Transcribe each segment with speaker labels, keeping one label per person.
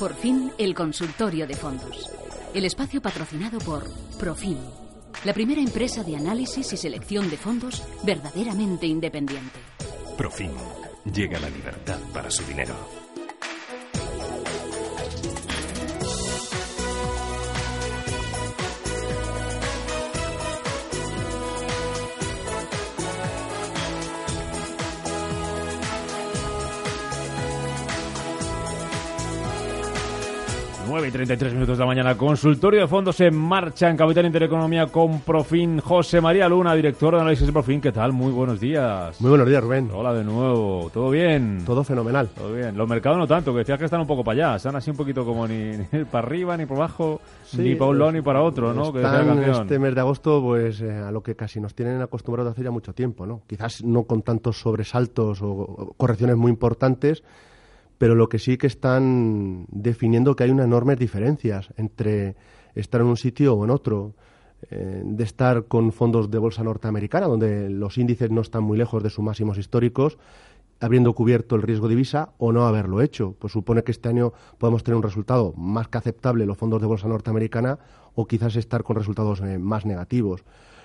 Speaker 1: Por fin, el consultorio de fondos. El espacio patrocinado por Profim, la primera empresa de análisis y selección de fondos verdaderamente independiente.
Speaker 2: Profim. Llega la libertad para su dinero.
Speaker 3: 9 y 33 minutos de la mañana. Consultorio de fondos en marcha en Capital Intereconomía con Profin. José María Luna, director de análisis de Profin. ¿Qué tal? Muy buenos días.
Speaker 4: Muy buenos días, Rubén.
Speaker 3: Hola de nuevo. ¿Todo bien?
Speaker 4: Todo fenomenal.
Speaker 3: Todo bien. Los mercados no tanto, que decías que están un poco para allá. Están así un poquito como ni, para arriba, ni por abajo, ni para un lado ni para otro, ¿no?
Speaker 4: Están este mes de agosto, pues eh, a lo que casi nos tienen acostumbrados hace ya mucho tiempo, ¿no? Quizás no con tantos sobresaltos o correcciones muy importantes, pero lo que sí que están definiendo que hay unas enormes diferencias entre estar en un sitio o en otro, eh, de estar con fondos de bolsa norteamericana, donde los índices no están muy lejos de sus máximos históricos, habiendo cubierto el riesgo de divisa o no haberlo hecho. Pues supone que este año podemos tener un resultado más que aceptable los fondos de bolsa norteamericana o quizás estar con resultados eh, más negativos.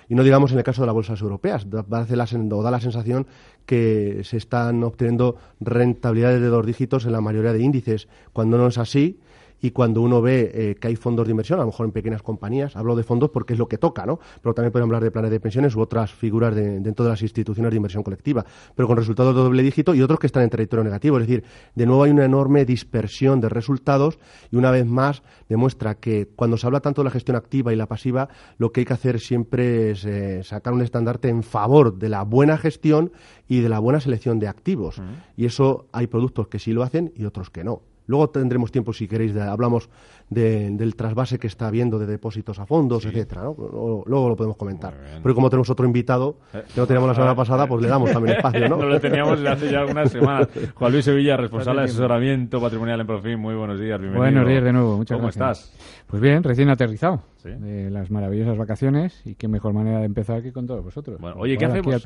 Speaker 4: Y no digamos en el caso de las bolsas europeas, da, la, da la sensación que se están obteniendo rentabilidades de dos dígitos en la mayoría de índices, cuando no es así y cuando uno ve eh, que hay fondos de inversión, a lo mejor en pequeñas compañías, hablo de fondos porque es lo que toca, ¿no? Pero también podemos hablar de planes de pensiones u otras figuras dentro de las instituciones de inversión colectiva, pero con resultados de doble dígito y otros que están en territorio negativo. Es decir, de nuevo hay una enorme dispersión de resultados y una vez más demuestra que cuando se habla tanto de la gestión activa y la pasiva, lo que hay que hacer siempre es eh, sacar un estandarte en favor de la buena gestión y de la buena selección de activos. Y eso hay productos que sí lo hacen y otros que no. Luego tendremos tiempo, si queréis, de, hablamos del trasvase que está habiendo de depósitos a fondos, etcétera. Luego, lo podemos comentar. Pero como tenemos otro invitado eh, que no teníamos la semana pasada, pues le damos también espacio, ¿no?
Speaker 3: no lo teníamos hace ya algunas semanas. Juan Luis Sevilla, responsable de asesoramiento patrimonial en Profim. Muy buenos días, bienvenido.
Speaker 5: Buenos días de nuevo, muchas
Speaker 3: ¿Cómo
Speaker 5: gracias.
Speaker 3: estás?
Speaker 5: Pues bien, recién aterrizado de las maravillosas vacaciones y qué mejor manera de empezar que con todos vosotros.
Speaker 3: Bueno, oye, ¿qué hacemos,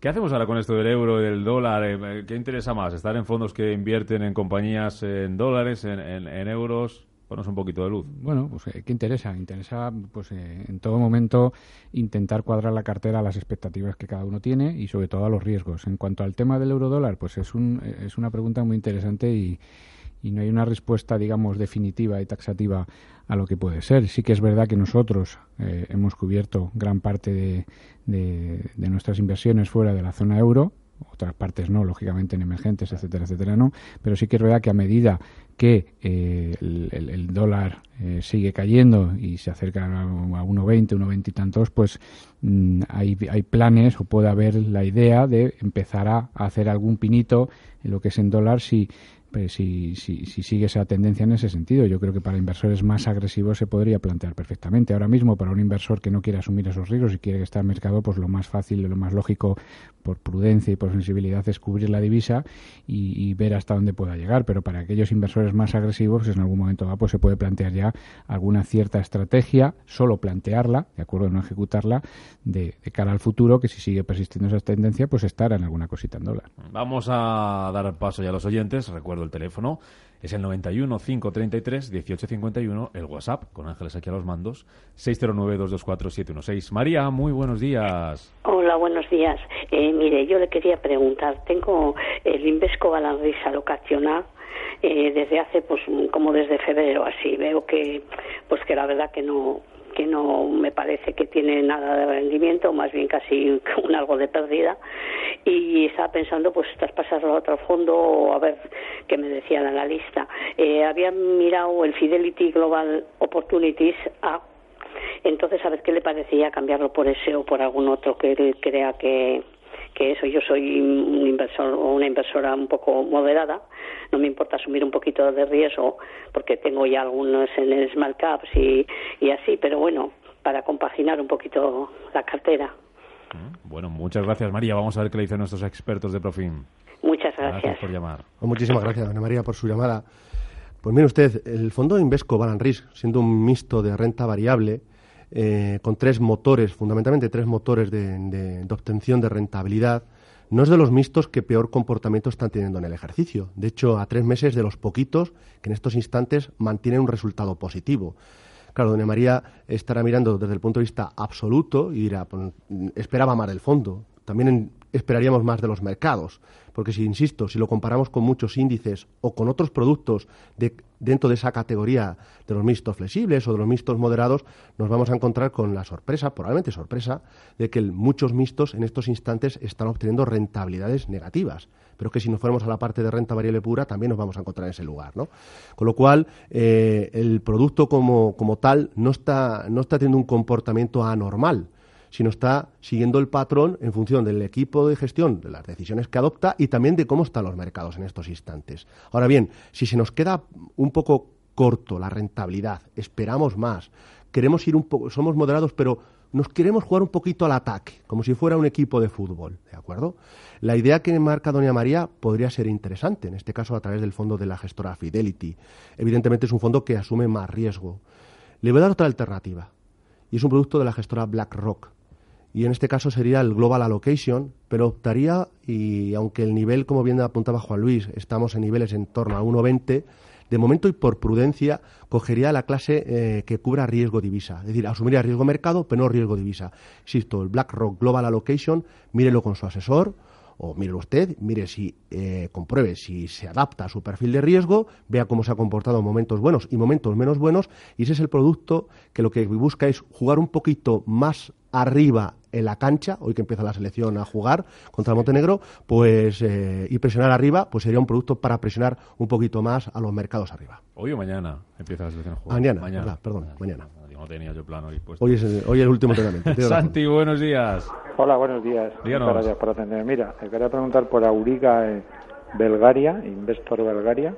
Speaker 3: ¿qué hacemos ahora con esto del euro del dólar? Eh, ¿Qué interesa más? ¿Estar en fondos que invierten en compañías en dólares, en, en, euros? Ponos un poquito de luz.
Speaker 5: Bueno, pues eh, ¿qué interesa? Interesa, pues eh, en todo momento intentar cuadrar la cartera a las expectativas que cada uno tiene y sobre todo a los riesgos. En cuanto al tema del euro dólar, pues es, un, es una pregunta muy interesante y, y no hay una respuesta, digamos, definitiva y taxativa a lo que puede ser. Sí que es verdad que nosotros eh, hemos cubierto gran parte de, de, nuestras inversiones fuera de la zona euro, otras partes no, lógicamente en emergentes, etcétera, etcétera, no, pero sí que es verdad que a medida que eh, el, dólar eh, sigue cayendo y se acerca a 1,20, 1,20 y tantos, pues mm, hay, hay planes o puede haber la idea de empezar a, hacer algún pinito en lo que es en dólar si pues si, si, si, sigue esa tendencia en ese sentido. Yo creo que para inversores más agresivos se podría plantear perfectamente. Ahora mismo, para un inversor que no quiere asumir esos riesgos y quiere estar en mercado, pues lo más fácil y lo más lógico, por prudencia y por sensibilidad, es cubrir la divisa y, ver hasta dónde pueda llegar. Pero para aquellos inversores más agresivos, en algún momento dado, pues se puede plantear ya alguna cierta estrategia, solo plantearla, de acuerdo, no ejecutarla, de, cara al futuro, que si sigue persistiendo esa tendencia, pues estar en alguna cosita en dólar.
Speaker 3: Vamos a dar paso ya a los oyentes. El teléfono, es el 91 533 1851, el WhatsApp, con Ángeles aquí a los mandos, 609 224 716. María, muy buenos días.
Speaker 6: Hola, buenos días. Eh, mire, yo le quería preguntar, tengo el Invesco Galandrisa Locacional, eh, desde hace pues como desde febrero así veo que pues que la verdad que no que no me parece que tiene nada de rendimiento, más bien casi un algo de pérdida. Y estaba pensando, pues, traspasarlo a otro fondo o a ver qué me decían en la lista. Eh, había mirado el Fidelity Global Opportunities A, entonces a ver qué le parecía cambiarlo por ese o por algún otro que crea que, que eso yo soy un inversor o una inversora un poco moderada, no me importa asumir un poquito de riesgo porque tengo ya algunos en el small caps y, y así, pero bueno, para compaginar un poquito la cartera.
Speaker 3: Mm, bueno, muchas gracias María. Vamos a ver qué le dicen nuestros expertos de Profim.
Speaker 6: Muchas gracias.
Speaker 3: Gracias por llamar.
Speaker 4: Pues muchísimas gracias, doña María, por su llamada. Pues mire usted, el fondo Invesco Balan Risk, siendo un mixto de renta variable, eh, con tres motores, fundamentalmente tres motores de, obtención de rentabilidad, no es de los mixtos que peor comportamiento están teniendo en el ejercicio. De hecho, a tres meses de los poquitos que en estos instantes mantienen un resultado positivo. Claro, doña María estará mirando desde el punto de vista absoluto y dirá, pues, esperaba más del fondo. También esperaríamos más de los mercados. Porque si, insisto, si lo comparamos con muchos índices o con otros productos de, dentro de esa categoría de los mixtos flexibles o de los mixtos moderados, nos vamos a encontrar con la sorpresa, probablemente sorpresa, de que muchos mixtos en estos instantes están obteniendo rentabilidades negativas. Pero que si nos fuéramos a la parte de renta variable pura, también nos vamos a encontrar en ese lugar. ¿no? Con lo cual, eh, el producto como, como tal no está, no está teniendo un comportamiento anormal sino está siguiendo el patrón en función del equipo de gestión, de las decisiones que adopta y también de cómo están los mercados en estos instantes. Ahora bien, si se nos queda un poco corto la rentabilidad, esperamos más, queremos ir un poco, somos moderados, pero nos queremos jugar un poquito al ataque, como si fuera un equipo de fútbol, ¿de acuerdo? La idea que marca Doña María podría ser interesante, en este caso a través del fondo de la gestora Fidelity. Evidentemente es un fondo que asume más riesgo. Le voy a dar otra alternativa, y es un producto de la gestora BlackRock y en este caso sería el Global Allocation, pero optaría, y aunque el nivel, como bien apuntaba Juan Luis, estamos en niveles en torno a 1,20, de momento y por prudencia cogería la clase eh, que cubra riesgo divisa, es decir, asumiría riesgo mercado, pero no riesgo divisa. Insisto, el BlackRock Global Allocation, mírelo con su asesor, o mire usted, mire si eh, compruebe si se adapta a su perfil de riesgo, vea cómo se ha comportado en momentos buenos y momentos menos buenos, y ese es el producto que lo que busca es jugar un poquito más arriba en la cancha, hoy que empieza la selección a jugar contra el Montenegro, pues eh, y presionar arriba, pues sería un producto para presionar un poquito más a los mercados arriba.
Speaker 3: Hoy o mañana empieza la selección a jugar.
Speaker 4: Mañana, mañana. Verdad, perdón, mañana.
Speaker 3: No tenía yo plan hoy puesto.
Speaker 4: Hoy es, el, hoy es el último entrenamiento.
Speaker 3: Santi, buenos días.
Speaker 7: Hola, buenos días.
Speaker 3: Díganos.
Speaker 7: Muchas gracias por atender. Mira, quería preguntar por Auriga eh, Belgaria, Investor Belgaria,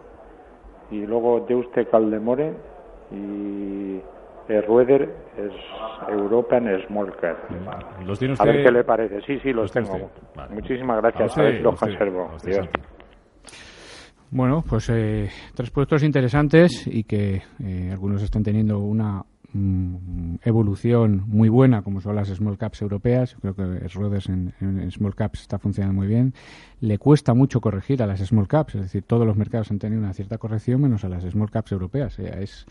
Speaker 7: y luego Deuste Caldemore y Rueder es European Small Cap.
Speaker 3: ¿Los tiene usted?
Speaker 7: A ver qué le parece. Sí, sí, los,
Speaker 3: ¿Los tiene
Speaker 7: tengo.
Speaker 3: Vale.
Speaker 7: Muchísimas gracias.
Speaker 3: A
Speaker 7: A,
Speaker 3: usted,
Speaker 7: ver si los
Speaker 3: a usted,
Speaker 7: conservo.
Speaker 3: usted.
Speaker 5: Bueno, pues eh, tres productos interesantes y que eh, algunos están teniendo una mm, evolución muy buena, como son las small caps europeas. Yo creo que Schroders en, en small caps está funcionando muy bien. Le cuesta mucho corregir a las small caps, es decir, todos los mercados han tenido una cierta corrección menos a las small caps europeas. Sea, es,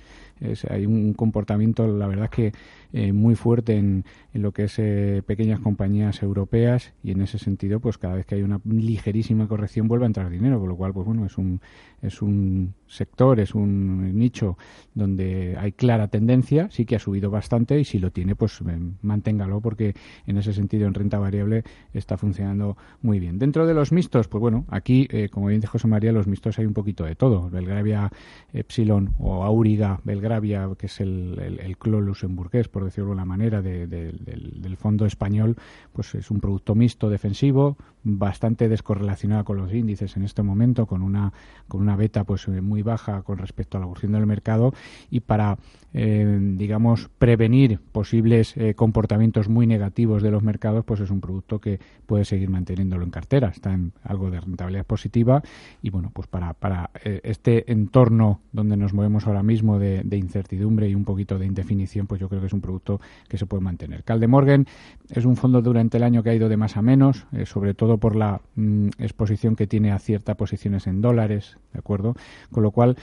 Speaker 5: hay un comportamiento, la verdad que eh, muy fuerte en, en lo que es eh, pequeñas compañías europeas y en ese sentido, pues cada vez que hay una ligerísima corrección vuelve a entrar dinero, con lo cual, pues bueno, es un, es un sector, es un nicho donde hay clara tendencia, sí que ha subido bastante y si lo tiene, pues eh, manténgalo porque en ese sentido en renta variable está funcionando muy bien. Dentro de los mixtos, pues bueno, aquí, eh, como bien dice José María, los mixtos hay un poquito de todo. Belgravia Epsilon o Auriga Belgravia, que es el, el, el clon luxemburgués, por decirlo de una manera, de- de- del, del fondo español, pues es un producto mixto defensivo, bastante descorrelacionado con los índices en este momento, con una, con una beta pues eh, muy baja con respecto a la evolución del mercado y para, eh, digamos, prevenir posibles comportamientos muy negativos de los mercados, pues es un producto que puede seguir manteniéndolo en cartera. Está algo de rentabilidad positiva y bueno, pues para, para eh, este entorno donde nos movemos ahora mismo de, incertidumbre y un poquito de indefinición, pues yo creo que es un producto que se puede mantener. Caldemorgan es un fondo durante el año que ha ido de más a menos, eh, sobre todo por la mm, exposición que tiene a ciertas posiciones en dólares, ¿de acuerdo? Con lo cual,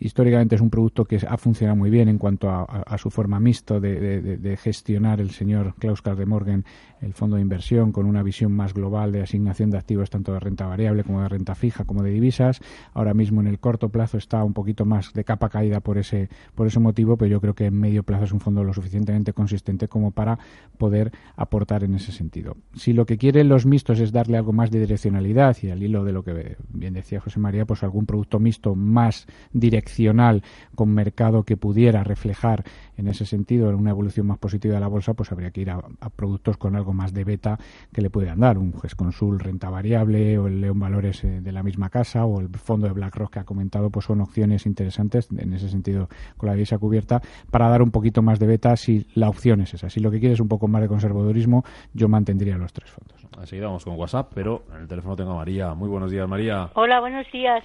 Speaker 5: históricamente es un producto que ha funcionado muy bien en cuanto a, a- su forma mixto de, de- de- de gestionar el señor Klaus Caldemorgan el fondo de inversión con una visión más global de asignación de activos tanto de renta variable como de renta fija como de divisas. Ahora mismo en el corto plazo está un poquito más de capa caída por ese por ese motivo, pero yo creo que en medio plazo es un fondo lo suficientemente consistente como para poder aportar en ese sentido. Si lo que quieren los mixtos es darle algo más de direccionalidad y al hilo de lo que bien decía José María, pues algún producto mixto más direccional con mercado que pudiera reflejar en ese sentido una evolución más positiva de la bolsa, pues habría que ir a, productos con algo más de beta que le puedan dar, un GESConsul renta variable o el León Valores eh, de la misma casa o el fondo de BlackRock que ha comentado, pues son opciones interesantes en ese sentido con la divisa cubierta para dar un poquito más de beta si la opción es esa. Si lo que quieres es un poco más de conservadurismo, yo mantendría los tres fondos.
Speaker 3: Así vamos con WhatsApp, pero en el teléfono tengo a María. Muy buenos días, María.
Speaker 8: Hola, buenos días.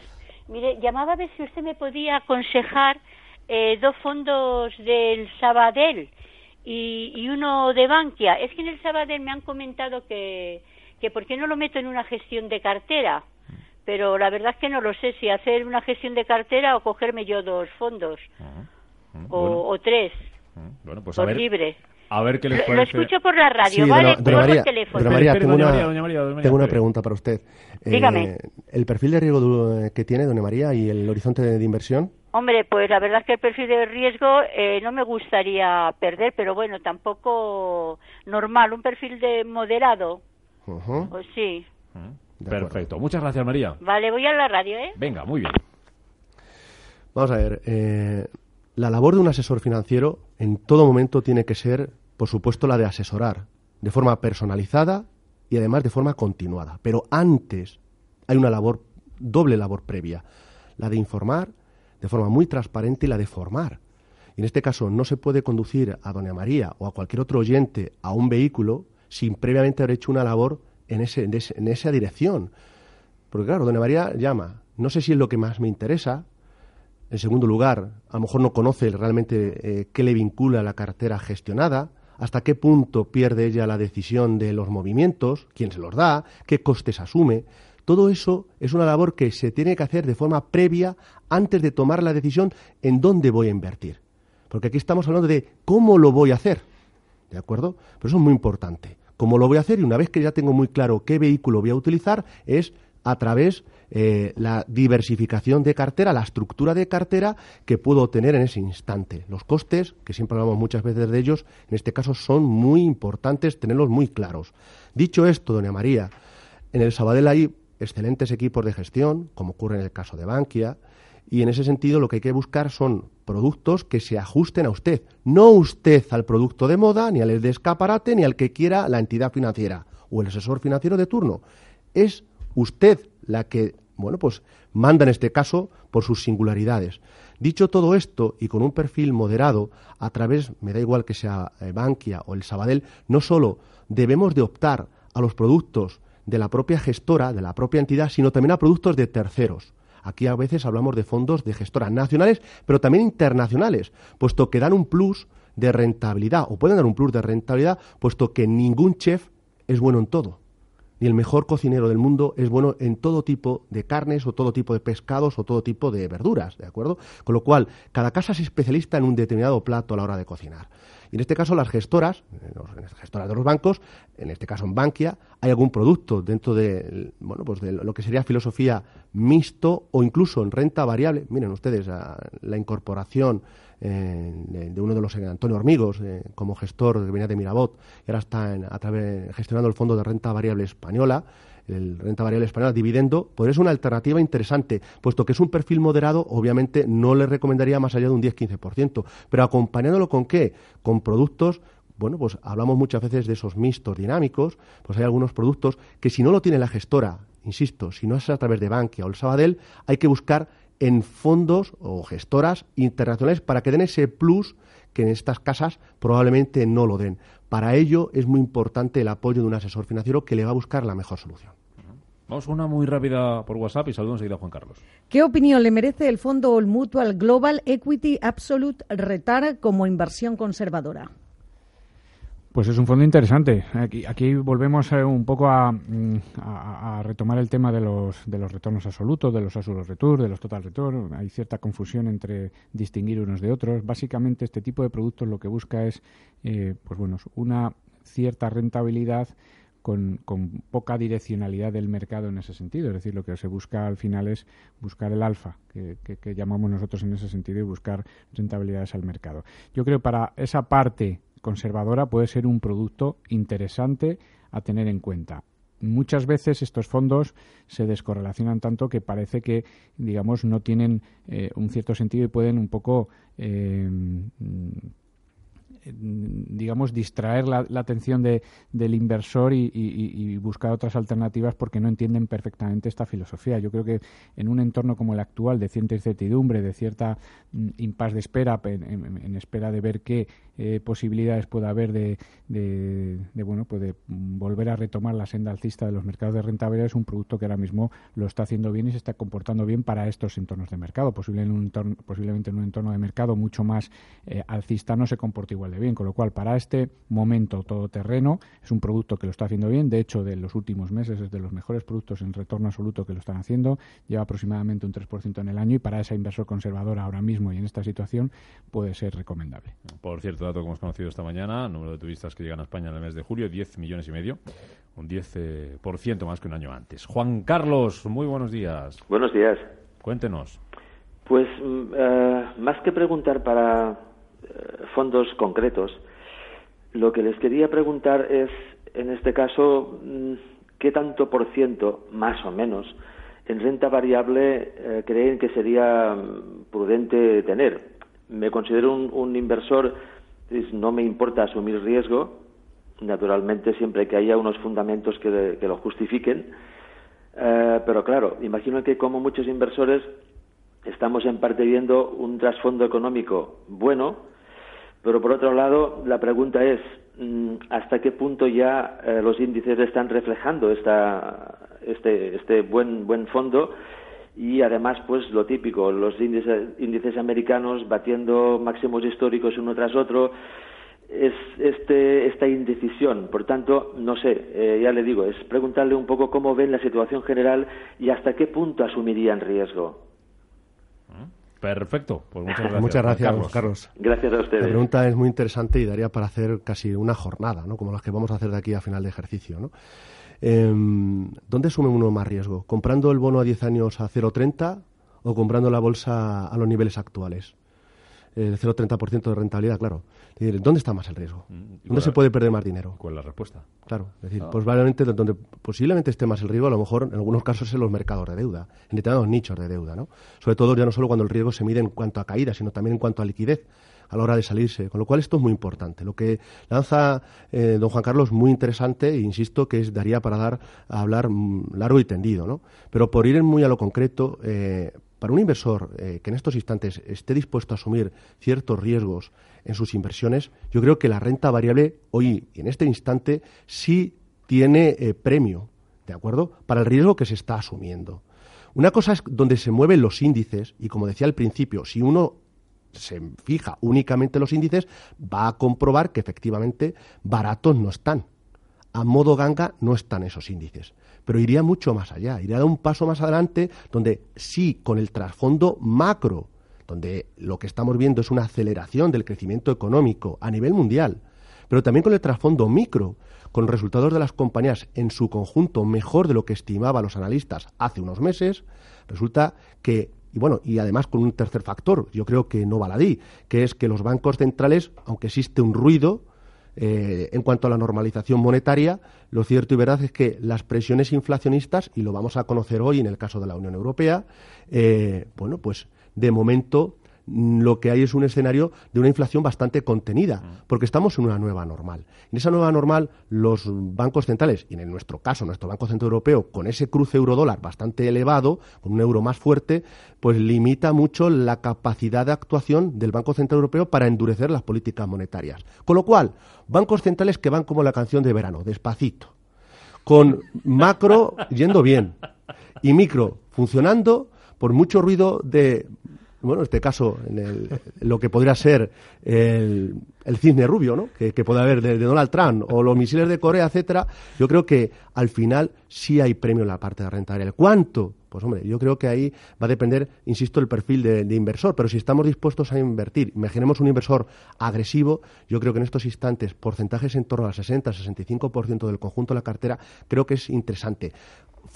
Speaker 8: Mire, llamaba a ver si usted me podía aconsejar eh, dos fondos del Sabadell y, uno de Bankia. Es que en el Sabadell me han comentado que, que por qué no lo meto en una gestión de cartera. Pero la verdad es que no lo sé si hacer una gestión de cartera o cogerme yo dos fondos. o, tres.
Speaker 3: Bueno, pues
Speaker 8: por
Speaker 3: a ver,
Speaker 8: libre.
Speaker 3: A ver qué les
Speaker 8: parece. Lo escucho por la radio, ¿vale?
Speaker 4: María,
Speaker 8: teléfono.
Speaker 4: María, tengo, una, tengo una pregunta para usted.
Speaker 8: Dígame.
Speaker 4: Eh, ¿El perfil de riesgo que tiene, doña María, y el horizonte de, inversión?
Speaker 8: Hombre, pues la verdad es que el perfil de riesgo eh, no me gustaría perder, pero bueno, tampoco normal, un perfil de moderado. Pues sí.
Speaker 3: Perfecto. Muchas gracias, María.
Speaker 8: Vale, voy a la radio, ¿eh?
Speaker 3: Venga, muy bien.
Speaker 4: Vamos a ver. Eh, la labor de un asesor financiero en todo momento tiene que ser, por supuesto, la de asesorar de forma personalizada y además de forma continuada. Pero antes hay una labor, doble labor previa, la de informar de forma muy transparente y la de formar. Y en este caso no se puede conducir a doña María o a cualquier otro oyente a un vehículo sin previamente haber hecho una labor en, ese, en esa dirección. Porque claro, doña María llama, no sé si es lo que más me interesa, en segundo lugar, a lo mejor no conoce realmente eh, qué le vincula la cartera gestionada, hasta qué punto pierde ella la decisión de los movimientos, quién se los da, qué costes asume. Todo eso es una labor que se tiene que hacer de forma previa antes de tomar la decisión en dónde voy a invertir. Porque aquí estamos hablando de cómo lo voy a hacer. ¿De acuerdo? Pero eso es muy importante. Cómo lo voy a hacer y una vez que ya tengo muy claro qué vehículo voy a utilizar es a través eh, la diversificación de cartera, la estructura de cartera que puedo tener en ese instante. Los costes, que siempre hablamos muchas veces de ellos, en este caso son muy importantes tenerlos muy claros. Dicho esto, doña María, en el Sabadell hay excelentes equipos de gestión, como ocurre en el caso de Bankia, y en ese sentido lo que hay que buscar son productos que se ajusten a usted, no usted al producto de moda, ni al de escaparate, ni al que quiera la entidad financiera o el asesor financiero de turno. Es usted la que, bueno, pues manda en este caso por sus singularidades. Dicho todo esto, y con un perfil moderado, a través, me da igual que sea eh, Bankia o el Sabadell, no solo debemos de optar a los productos de la propia gestora, de la propia entidad, sino también a productos de terceros. Aquí a veces hablamos de fondos de gestoras nacionales, pero también internacionales, puesto que dan un plus de rentabilidad, o pueden dar un plus de rentabilidad, puesto que ningún chef es bueno en todo ni el mejor cocinero del mundo es bueno en todo tipo de carnes o todo tipo de pescados o todo tipo de verduras, ¿de acuerdo? Con lo cual, cada casa es especialista en un determinado plato a la hora de cocinar. Y en este caso, las gestoras, las gestoras de los bancos, en este caso en Bankia, hay algún producto dentro de, bueno, pues de lo que sería filosofía mixto o incluso en renta variable. Miren ustedes, la incorporación de, uno de los eh, Antonio Hormigos eh, como gestor que venía de Mirabot y ahora está a través, gestionando el fondo de renta variable española el renta variable española, dividendo, pues es una alternativa interesante, puesto que es un perfil moderado, obviamente no le recomendaría más allá de un 10-15%, pero acompañándolo con qué? Con productos bueno, pues hablamos muchas veces de esos mixtos dinámicos, pues hay algunos productos que si no lo tiene la gestora, insisto, si no es a través de Bankia o el Sabadell, hay que buscar en fondos o gestoras internacionales para que den ese plus que en estas casas probablemente no lo den. Para ello es muy importante el apoyo de un asesor financiero que le va a buscar la mejor solución.
Speaker 3: Vamos una muy rápida por WhatsApp y saludo enseguida a Juan Carlos.
Speaker 9: ¿Qué opinión le merece el fondo All Mutual Global Equity Absolute Retard como inversión conservadora?
Speaker 5: Pues es un fondo interesante. Aquí, volvemos eh, un poco mm, a, retomar el tema de los, de los retornos absolutos, de los absolute return, de los total return. Hay cierta confusión entre distinguir unos de otros. Básicamente, este tipo de productos lo que busca es, eh, pues bueno, una cierta rentabilidad con, poca direccionalidad del mercado en ese sentido. Es decir, lo que se busca al final es buscar el alfa, que, que llamamos nosotros en ese sentido, y buscar rentabilidades al mercado. Yo creo que para esa parte conservadora puede ser un producto interesante a tener en cuenta. muchas veces estos fondos se descorrelacionan tanto que parece que, digamos, no tienen eh, un cierto sentido y pueden un poco eh, digamos, distraer la, atención de, del inversor y, buscar otras alternativas porque no entienden perfectamente esta filosofía. Yo creo que en un entorno como el actual, de cierta incertidumbre, de cierta mm, impas de espera, en, espera de ver qué eh, posibilidades puede haber de, de, bueno, pues de volver a retomar la senda alcista de los mercados de rentabilidad, es un producto que ahora mismo lo está haciendo bien y se está comportando bien para estos entornos de mercado. Posible en un entorno, posiblemente en un entorno de mercado mucho más eh, alcista no se comporta igual de bien. Con lo cual, para este momento todoterreno, es un producto que lo está haciendo bien. De hecho, de los últimos meses es de los mejores productos en retorno absoluto que lo están haciendo. Lleva aproximadamente un 3% en el año y para ese inversor conservador ahora mismo y en esta situación puede ser recomendable.
Speaker 3: Por cierto, dato que hemos conocido esta mañana, número de turistas que llegan a España en el mes de julio, 10 millones y medio un 10% más que un año antes. Juan Carlos, muy buenos días.
Speaker 10: Buenos días.
Speaker 3: Cuéntenos.
Speaker 10: Pues eh, más que preguntar para eh, fondos concretos. Lo que les quería preguntar es, en este caso, mm, ¿qué tanto por ciento, más o menos, en renta variable eh, creen que sería mm, prudente tener? Me considero un, inversor, no me importa asumir riesgo, naturalmente siempre que haya unos fundamentos que, lo justifiquen, eh, pero claro, imagino que como muchos inversores estamos en parte viendo un trasfondo económico bueno, pero por otro lado, la pregunta es, mm, ¿hasta qué punto ya eh, los índices están reflejando esta, este, este buen, buen fondo? Y además, pues lo típico, los índices, índices americanos batiendo máximos históricos uno tras otro, es este, esta indecisión. Por tanto, no sé, eh, ya le digo, es preguntarle un poco cómo ven la situación general y hasta qué punto asumirían riesgo.
Speaker 3: Perfecto, pues muchas gracias.
Speaker 4: Muchas gracias, Carlos.
Speaker 10: Gracias a ustedes.
Speaker 4: La pregunta es muy interesante y daría para hacer casi una jornada, ¿no? Como las que vamos a hacer de aquí a final de ejercicio, ¿no? Em, ¿Dónde asume uno más riesgo? ¿Comprando el bono a 10 años a 0,30 o comprando la bolsa a los niveles actuales? el 0,30% de rentabilidad, claro. ¿Dónde está más el riesgo? Mm, ¿Dónde se puede perder más dinero?
Speaker 3: ¿Cuál es la respuesta?
Speaker 4: Claro, es decir, ah. pues probablemente donde posiblemente esté más el riesgo, a lo mejor en algunos casos en los mercados de deuda, en determinados nichos de deuda, ¿no? Sobre todo ya no solo cuando el riesgo se mide en cuanto a caída, sino también en cuanto a liquidez a la hora de salirse. Con lo cual esto es muy importante. Lo que lanza eh, don Juan Carlos muy interesante e insisto que es, daría para dar a hablar mm, largo y tendido, ¿no? Pero por ir muy a lo concreto, eh, para un inversor eh, que en estos instantes esté dispuesto a asumir ciertos riesgos en sus inversiones, yo creo que la renta variable hoy, en este instante, sí tiene premio, ¿de acuerdo? Para el riesgo que se está asumiendo. Una cosa es donde se mueven los índices, y como decía al principio, si uno se fija únicamente en los índices, va a comprobar que efectivamente baratos no están. A modo ganga no están esos índices pero iría mucho más allá, iría un paso más adelante donde sí, con el trasfondo macro, donde lo que estamos viendo es una aceleración del crecimiento económico a nivel mundial, pero también con el trasfondo micro, con resultados de las compañías en su conjunto mejor de lo que estimaban los analistas hace unos meses, resulta que y bueno, y además con un tercer factor, yo creo que no baladí, que es que los bancos centrales, aunque existe un ruido, eh, en cuanto a la normalización monetaria, lo cierto y verdad es que las presiones inflacionistas, y lo vamos a conocer hoy en el caso de la Unión Europea, eh, bueno, pues de momento lo que hay es un escenario de una inflación bastante contenida, porque estamos en una nueva normal. En esa nueva normal, los bancos centrales, y en nuestro caso, nuestro Banco Central Europeo, con ese cruce euro-dólar bastante elevado, con un euro más fuerte, pues limita mucho la capacidad de actuación del Banco Central Europeo para endurecer las políticas monetarias. Con lo cual, bancos centrales que van como la canción de verano, despacito, con macro yendo bien y micro funcionando por mucho ruido de bueno, en este caso, en, lo que podría ser el, cisne rubio, ¿no? Que, puede haber de, Donald Trump o los misiles de Corea, etcétera, yo creo que al final sí hay premio en la parte de renta variable. ¿Cuánto? Pues hombre, yo creo que ahí va a depender, insisto, el perfil de, inversor, pero si estamos dispuestos a invertir, imaginemos un inversor agresivo, yo creo que en estos instantes porcentajes en torno al 60-65% del conjunto de la cartera, creo que es interesante,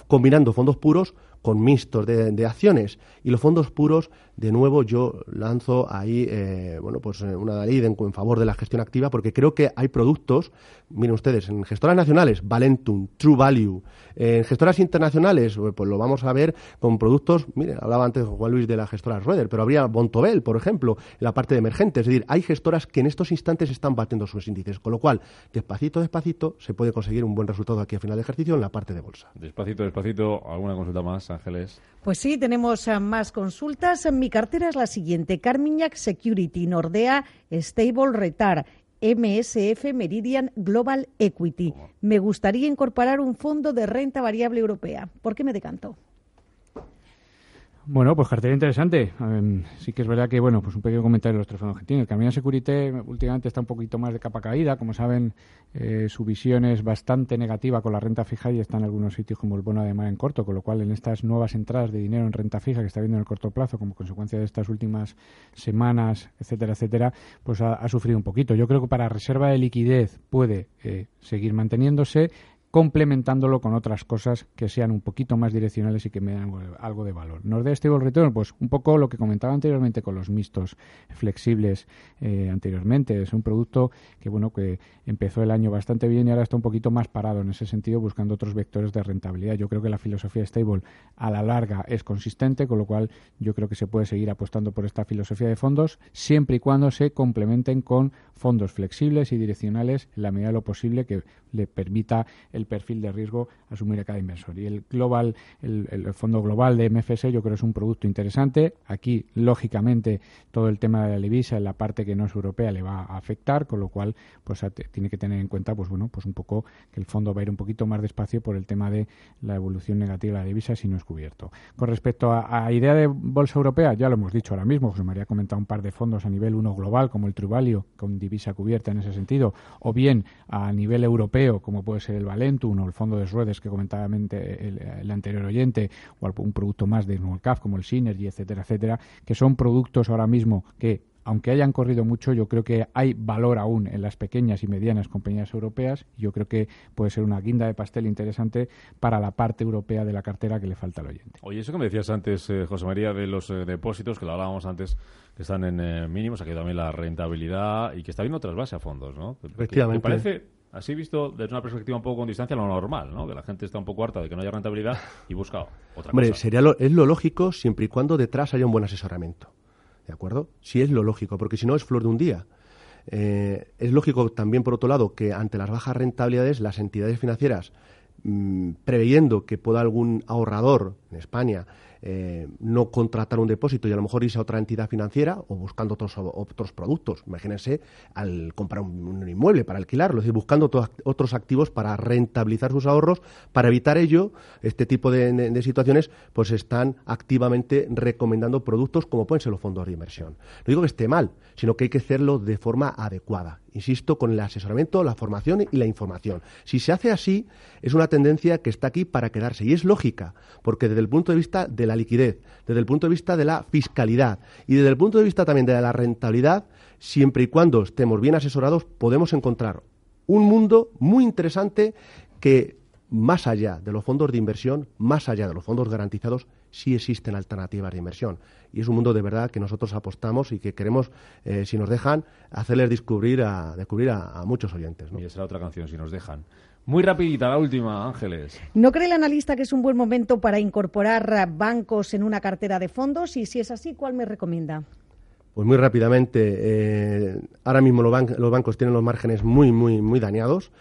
Speaker 4: combinando fondos puros con mixtos de acciones. Y los fondos puros, de nuevo, yo lanzo ahí, eh, bueno, pues eh, una ley en, en favor de la gestión activa, porque creo que hay productos, miren ustedes, en gestoras nacionales, Valentum, True Value, en gestoras internacionales, pues lo vamos a ver con productos, mire, hablaba antes Juan Luis de la gestora Rueder, pero habría Bontobel, por ejemplo, en la parte de emergentes. Es decir, hay gestoras que en estos instantes están batiendo sus índices, con lo cual, despacito, despacito, se puede conseguir un buen resultado aquí a final de ejercicio en la parte de bolsa.
Speaker 3: Despacito, despacito, ¿alguna consulta más, Ángeles?
Speaker 9: Pues sí, tenemos eh, más consultas. Mi cartera es la siguiente. Carmignac Security, Nordea, Stable Retar, MSF Meridian Global Equity. Me gustaría incorporar un fondo de renta variable europea. ¿Por qué me decanto?
Speaker 5: Bueno, pues cartera interesante. Sí que es verdad que, bueno, pues un pequeño comentario de los tres fondos que tiene. El Camino Securité últimamente está un poquito más de capa caída. Como saben, eh, su visión es bastante negativa con la renta fija y está en algunos sitios como el bono de mar en corto, con lo cual en estas nuevas entradas de dinero en renta fija que está viendo en el corto plazo como consecuencia de estas últimas semanas, etcétera, etcétera, pues ha, ha sufrido un poquito. Yo creo que para reserva de liquidez puede eh, seguir manteniéndose complementándolo con otras cosas que sean un poquito más direccionales y que me den algo, de valor. Nordea Stable Return, pues un poco lo que comentaba anteriormente con los mixtos flexibles eh, anteriormente. Es un producto que, bueno, que empezó el año bastante bien y ahora está un poquito más parado en ese sentido, buscando otros vectores de rentabilidad. Yo creo que la filosofía Stable a la larga es consistente, con lo cual yo creo que se puede seguir apostando por esta filosofía de fondos, siempre y cuando se complementen con fondos flexibles y direccionales en la medida de lo posible que le permita el perfil de riesgo asumir a cada inversor. Y el global, el, el fondo global de MFS yo creo que es un producto interesante. Aquí, lógicamente, todo el tema de la divisa en la parte que no es europea le va a afectar, con lo cual, pues a- tiene que tener en cuenta, pues bueno, pues un poco que el fondo va a ir un poquito más despacio por el tema de la evolución negativa de la divisa si no es cubierto. Con respecto a, a idea de bolsa europea, ya lo hemos dicho ahora mismo, José María ha comentado un par de fondos a nivel uno global, como el True Value, con divisa cubierta en ese sentido, o bien a nivel europeo, como puede ser el Valentum o el fondo de Schroeders que comentaba el, el anterior oyente, o algún producto más de Small Cap como el Synergy, etcétera, etcétera, que son productos ahora mismo que aunque hayan corrido mucho, yo creo que hay valor aún en las pequeñas y medianas compañías europeas. y Yo creo que puede ser una guinda de pastel interesante para la parte europea de la cartera que le falta al oyente.
Speaker 3: Oye, eso que me decías antes, eh, José María, de los eh, depósitos, que lo hablábamos antes, que están en eh, mínimos, aquí también la rentabilidad y que está viendo trasvase a fondos, ¿no?
Speaker 4: Efectivamente.
Speaker 3: Que parece, así visto desde una perspectiva un poco con distancia, lo normal, ¿no? Que la gente está un poco harta de que no haya rentabilidad y busca otra
Speaker 4: Hombre,
Speaker 3: cosa.
Speaker 4: sería lo, es lo lógico siempre y cuando detrás haya un buen asesoramiento. ¿De acuerdo? Si es lo lógico, porque si no es flor de un día. Eh, es lógico también, por otro lado, que ante las bajas rentabilidades, las entidades financieras, mm, preveyendo que pueda algún ahorrador en España eh, no contratar un depósito y a lo mejor irse a otra entidad financiera o buscando otros, otros productos. Imagínense al comprar un, inmueble para alquilarlo, es decir, buscando otros act- otros activos para rentabilizar sus ahorros. Para evitar ello, este tipo de situaciones, pues están activamente recomendando productos como pueden ser los fondos de inversión. No digo que esté mal, sino que hay que hacerlo de forma adecuada. Insisto, con el asesoramiento, la formación y la información. Si se hace así, es una tendencia que está aquí para quedarse. Y es lógica, porque desde el punto de vista de la liquidez, desde el punto de vista de la fiscalidad y desde el punto de vista también de la rentabilidad, siempre y cuando estemos bien asesorados, podemos encontrar un mundo muy interesante que, más allá de los fondos de inversión, más allá de los fondos garantizados, sí existen alternativas de inversión. Y es un mundo de verdad que nosotros apostamos y que queremos, eh, si nos dejan, hacerles descubrir a, descubrir a, a muchos oyentes. ¿no?
Speaker 3: Y esa era otra canción, si nos dejan. Muy rapidita, la última, Ángeles.
Speaker 9: ¿No cree el analista que es un buen momento para incorporar bancos en una cartera de fondos? Y si es así, ¿cuál me recomienda?
Speaker 4: Pues muy rápidamente, eh, ahora mismo los, ban- los bancos tienen los márgenes muy, muy, muy dañados.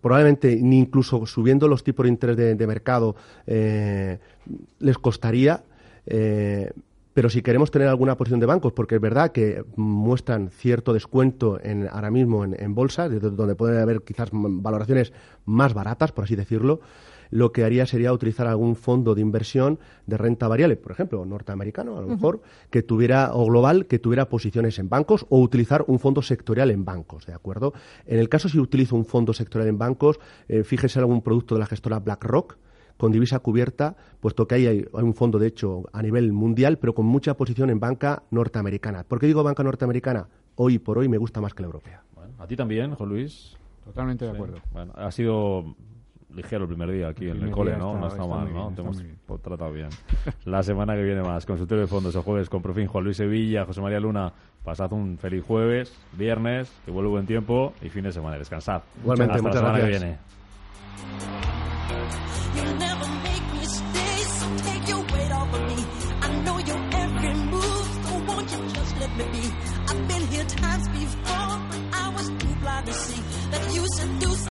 Speaker 4: Probablemente ni incluso subiendo los tipos de interés de, mercado eh, les costaría. eh, pero si queremos tener alguna posición de bancos, porque es verdad que muestran cierto descuento en, ahora mismo en, en bolsa, donde pueden haber quizás valoraciones más baratas, por así decirlo, lo que haría sería utilizar algún fondo de inversión de renta variable, por ejemplo, norteamericano, a lo mejor, que tuviera, o global, que tuviera posiciones en bancos, o utilizar un fondo sectorial en bancos, ¿de acuerdo? En el caso si utilizo un fondo sectorial en bancos, eh, fíjese en algún producto de la gestora BlackRock, con divisa cubierta, puesto que ahí hay, hay un fondo, de hecho, a nivel mundial, pero con mucha posición en banca norteamericana. ¿Por qué digo banca norteamericana? Hoy por hoy me gusta más que la europea.
Speaker 3: Bueno, ¿A ti también, Juan Luis?
Speaker 5: Totalmente de
Speaker 3: Sí.
Speaker 5: acuerdo.
Speaker 3: Bueno, ha sido ligero el primer día aquí en el
Speaker 5: primer
Speaker 3: cole,
Speaker 5: día
Speaker 3: ¿no?
Speaker 5: está-
Speaker 3: no está,
Speaker 5: está
Speaker 3: mal,
Speaker 5: muy
Speaker 3: ¿no?
Speaker 5: bien,
Speaker 3: Te hemos
Speaker 5: bien.
Speaker 3: po- tratado bien. La semana que viene más. Consultorio de fondos el jueves con Profin Juan Luis Sevilla, José María Luna. Pasad un feliz jueves, viernes, que vuelve buen tiempo y fin de semana. Descansad.
Speaker 4: Igualmente,
Speaker 3: Hasta
Speaker 4: muchas
Speaker 3: la semana
Speaker 4: gracias.
Speaker 3: que viene.